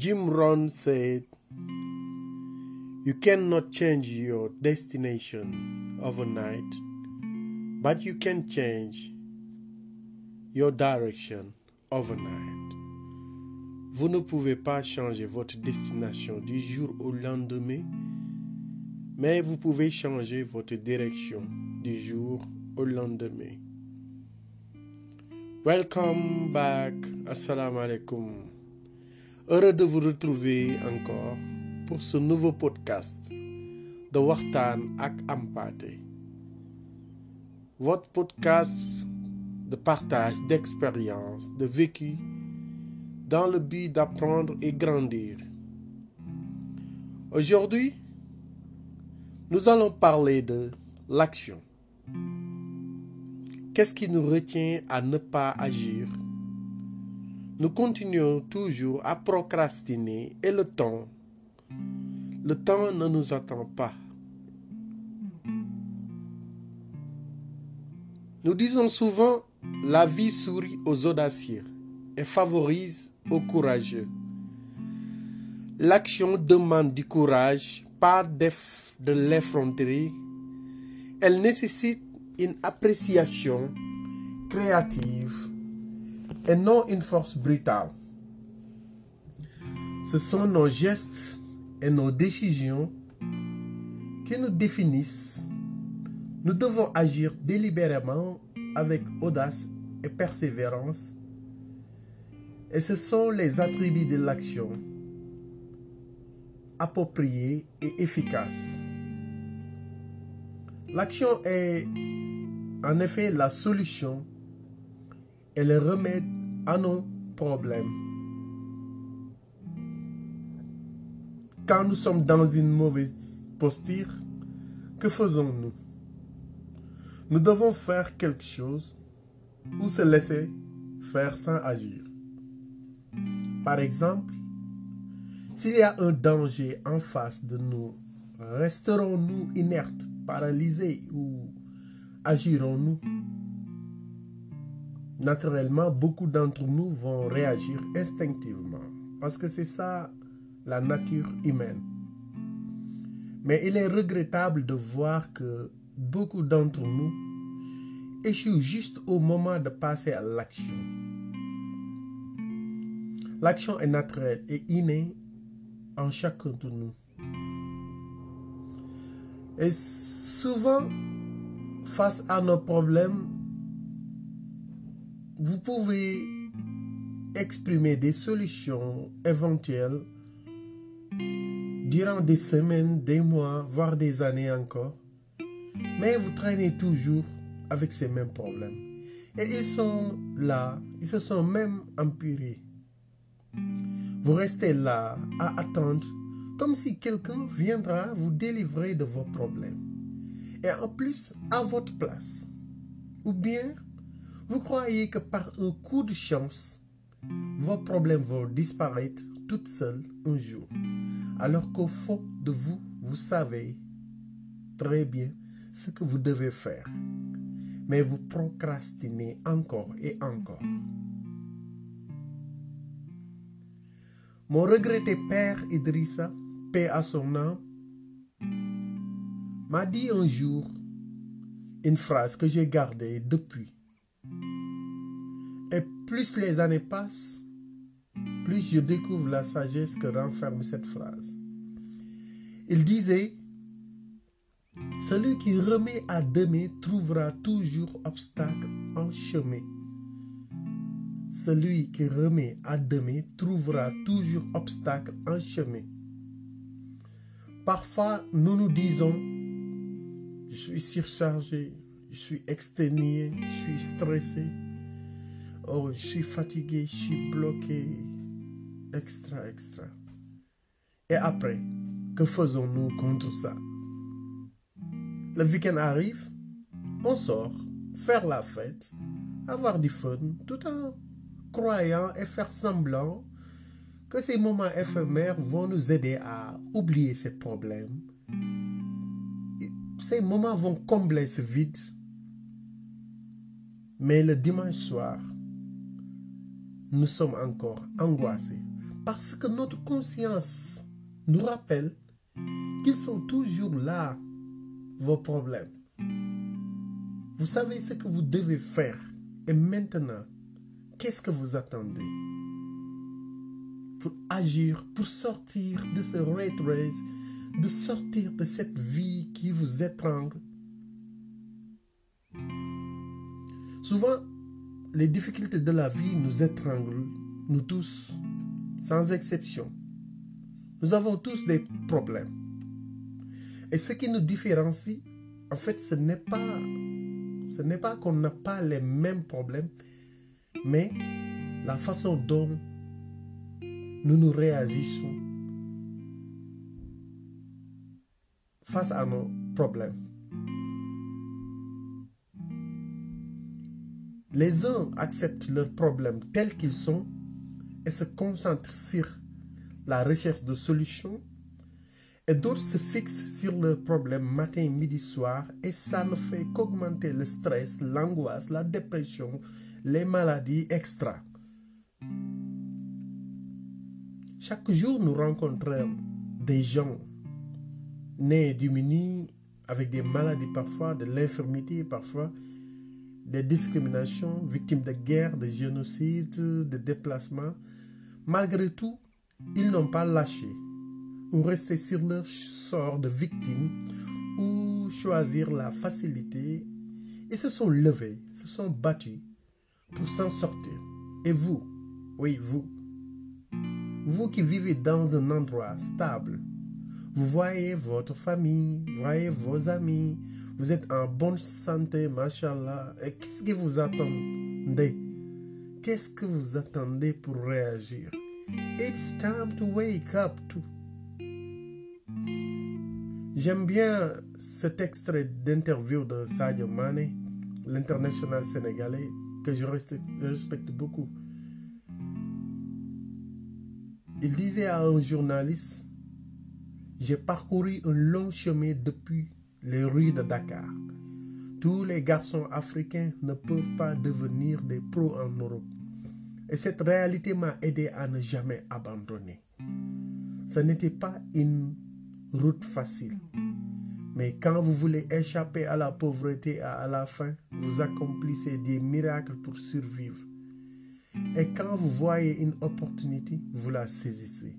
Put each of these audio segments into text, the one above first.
Jim Rohn said, You cannot change your destination overnight, but you can change your direction overnight. Vous ne pouvez pas changer votre destination du jour au lendemain, mais vous pouvez changer votre direction du jour au lendemain. Welcome back. Assalamu alaikum. Heureux de vous retrouver encore pour ce nouveau podcast de Waxtaan ak Hampâté. Votre podcast de partage d'expériences, de vécu dans le but d'apprendre et grandir. Aujourd'hui, nous allons parler de l'action. Qu'est-ce qui nous retient à ne pas agir? Nous continuons toujours à procrastiner et le temps, le temps ne nous attend pas. Nous disons souvent, la vie sourit aux audacieux et favorise courageux. L'action demande du courage, pas de l'effronterie. Elle nécessite une appréciation créative et non une force brutale. Ce sont nos gestes et nos décisions qui nous définissent. Nous devons agir délibérément avec audace et persévérance. Et ce sont les attributs de l'action appropriés et efficaces. L'action est en effet la solution et le remède à nos problèmes. Quand nous sommes dans une mauvaise posture, que faisons-nous? Nous devons faire quelque chose ou se laisser faire sans agir. Par exemple, s'il y a un danger en face de nous, resterons-nous inertes, paralysés ou agirons-nous? Naturellement, beaucoup d'entre nous vont réagir instinctivement parce que c'est ça la nature humaine. Mais il est regrettable de voir que beaucoup d'entre nous échouent juste au moment de passer à l'action. L'action est naturelle et innée en chacun de nous. Et souvent, face à nos problèmes, vous pouvez exprimer des solutions éventuelles durant des semaines, des mois, voire des années encore. Mais vous traînez toujours avec ces mêmes problèmes. Et ils sont là, ils se sont même empirés. Vous restez là à attendre comme si quelqu'un viendra vous délivrer de vos problèmes. Et en plus, à votre place. Ou bien, vous croyez que par un coup de chance, vos problèmes vont disparaître toutes seules un jour. Alors qu'au fond de vous, vous savez très bien ce que vous devez faire. Mais vous procrastinez encore et encore. Mon regretté père Idrissa, paix à son âme, m'a dit un jour une phrase que j'ai gardée depuis. Et plus les années passent, plus je découvre la sagesse que renferme cette phrase. Il disait, celui qui remet à demain trouvera toujours obstacle en chemin. Celui qui remet à demain trouvera toujours obstacle en chemin. Parfois, nous nous disons, je suis surchargé, je suis exténué, je suis stressé, oh, je suis fatigué, je suis bloqué, extra, extra. Et après, que faisons-nous contre ça? Le week-end arrive, on sort, faire la fête, avoir du fun, tout en croyant et faire semblant que ces moments éphémères vont nous aider à oublier ces problèmes. Ces moments vont combler ce vide. Mais le dimanche soir, nous sommes encore angoissés parce que notre conscience nous rappelle qu'ils sont toujours là, vos problèmes. Vous savez ce que vous devez faire. Et maintenant, qu'est-ce que vous attendez pour agir, pour sortir de ce rat race, de sortir de cette vie qui vous étrangle? Souvent, les difficultés de la vie nous étranglent, nous tous, sans exception. Nous avons tous des problèmes. Et ce qui nous différencie, en fait, ce n'est pas, ce n'est pas qu'on n'a pas les mêmes problèmes, mais la façon dont nous nous réagissons face à nos problèmes. Les uns acceptent leurs problèmes tels qu'ils sont et se concentrent sur la recherche de solutions et d'autres se fixent sur leurs problèmes matin, midi, soir et ça ne fait qu'augmenter le stress, l'angoisse, la dépression, les maladies extra. Chaque jour, nous rencontrons des gens nés démunis avec des maladies parfois, de l'infirmité parfois, des discriminations, victimes de guerre, de génocide, de déplacements. Malgré tout, ils n'ont pas lâché ou resté sur leur sort de victime ou choisir la facilité. Ils se sont levés, se sont battus pour s'en sortir. Et vous, oui, vous, vous qui vivez dans un endroit stable, vous voyez votre famille, vous voyez vos amis, vous êtes en bonne santé, machallah. Et qu'est-ce que vous attendez Qu'est-ce que vous attendez pour réagir? It's time to wake up to. J'aime bien cet extrait d'interview de Sadio Mane, l'international sénégalais, que je respecte beaucoup. Il disait à un journaliste, j'ai parcouru un long chemin depuis les rues de Dakar. Tous les garçons africains ne peuvent pas devenir des pros en Europe. Et cette réalité m'a aidé à ne jamais abandonner. Ce n'était pas une route facile. Mais quand vous voulez échapper à la pauvreté et à la faim, vous accomplissez des miracles pour survivre. Et quand vous voyez une opportunité, vous la saisissez.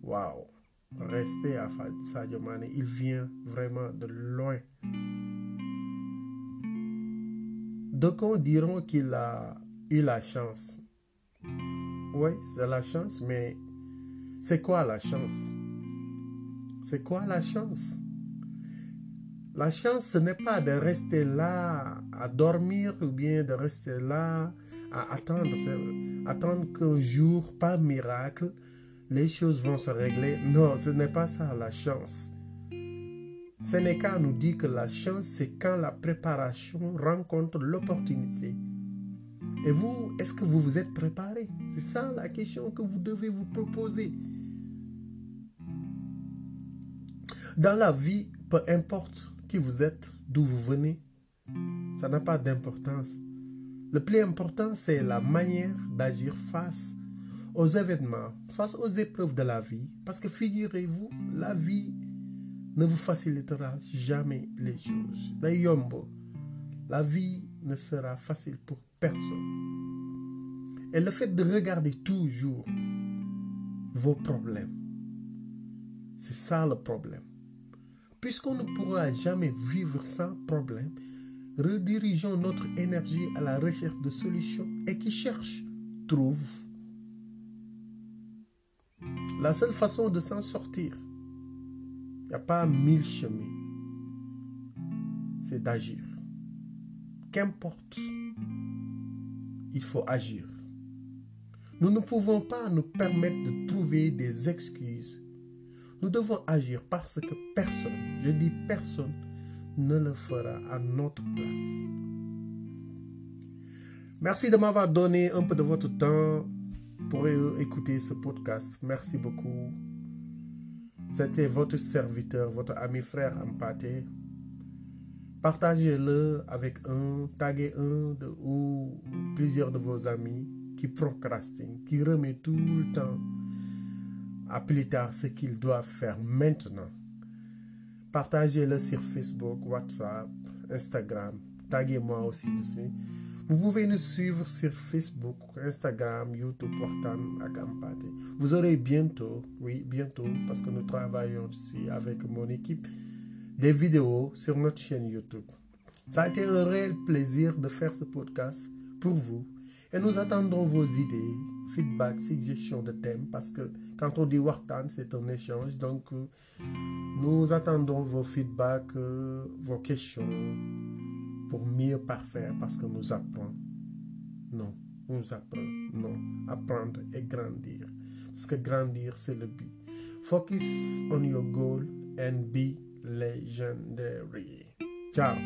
Waouh! Respect à Sadio Mane, il vient vraiment de loin. D'aucuns diront qu'il a eu la chance. Oui, c'est la chance, mais c'est quoi la chance? C'est quoi la chance? La chance, ce n'est pas de rester là à dormir ou bien de rester là à attendre, attendre qu'un jour, par miracle, les choses vont se régler. Non, ce n'est pas ça la chance. Sénéca nous dit que la chance, c'est quand la préparation rencontre l'opportunité. Et vous, est-ce que vous vous êtes préparé? C'est ça la question que vous devez vous proposer. Dans la vie, peu importe qui vous êtes, d'où vous venez, ça n'a pas d'importance. Le plus important, c'est la manière d'agir face aux événements, face aux épreuves de la vie. Parce que figurez-vous, la vie ne vous facilitera jamais les choses. La vie ne sera facile pour personne. Et le fait de regarder toujours vos problèmes, c'est ça le problème. Puisqu'on ne pourra jamais vivre sans problème, redirigeons notre énergie à la recherche de solutions et qui cherche, trouve. La seule façon de s'en sortir, il n'y a pas mille chemins, c'est d'agir. Qu'importe il faut agir. Nous ne pouvons pas nous permettre de trouver des excuses. Nous devons agir parce que personne, je dis personne, ne le fera à notre place. Merci de m'avoir donné un peu de votre temps. pour écouter ce podcast. Merci beaucoup. C'était votre serviteur, votre ami frère Ampaté. Partagez-le avec un, taguez un de, ou plusieurs de vos amis qui procrastinent, qui remettent tout le temps à plus tard ce qu'ils doivent faire maintenant. Partagez-le sur Facebook, WhatsApp, Instagram. Taguez-moi aussi dessus. Vous pouvez nous suivre sur Facebook, Instagram, YouTube, Portam, Akampate. Vous aurez bientôt, oui, bientôt, parce que nous travaillons ici avec mon équipe, des vidéos sur notre chaîne YouTube. Ça a été un réel plaisir de faire ce podcast pour vous. Et nous attendons vos idées, feedback, suggestions de thèmes, parce que quand on dit Wartan, c'est un échange. Donc, euh, nous attendons vos feedbacks, euh, vos questions pour mieux parfaire, parce que nous apprenons. Non, nous apprenons. Non, apprendre et grandir. Parce que grandir, c'est le but. Focus on your goal and be legendary. Ciao.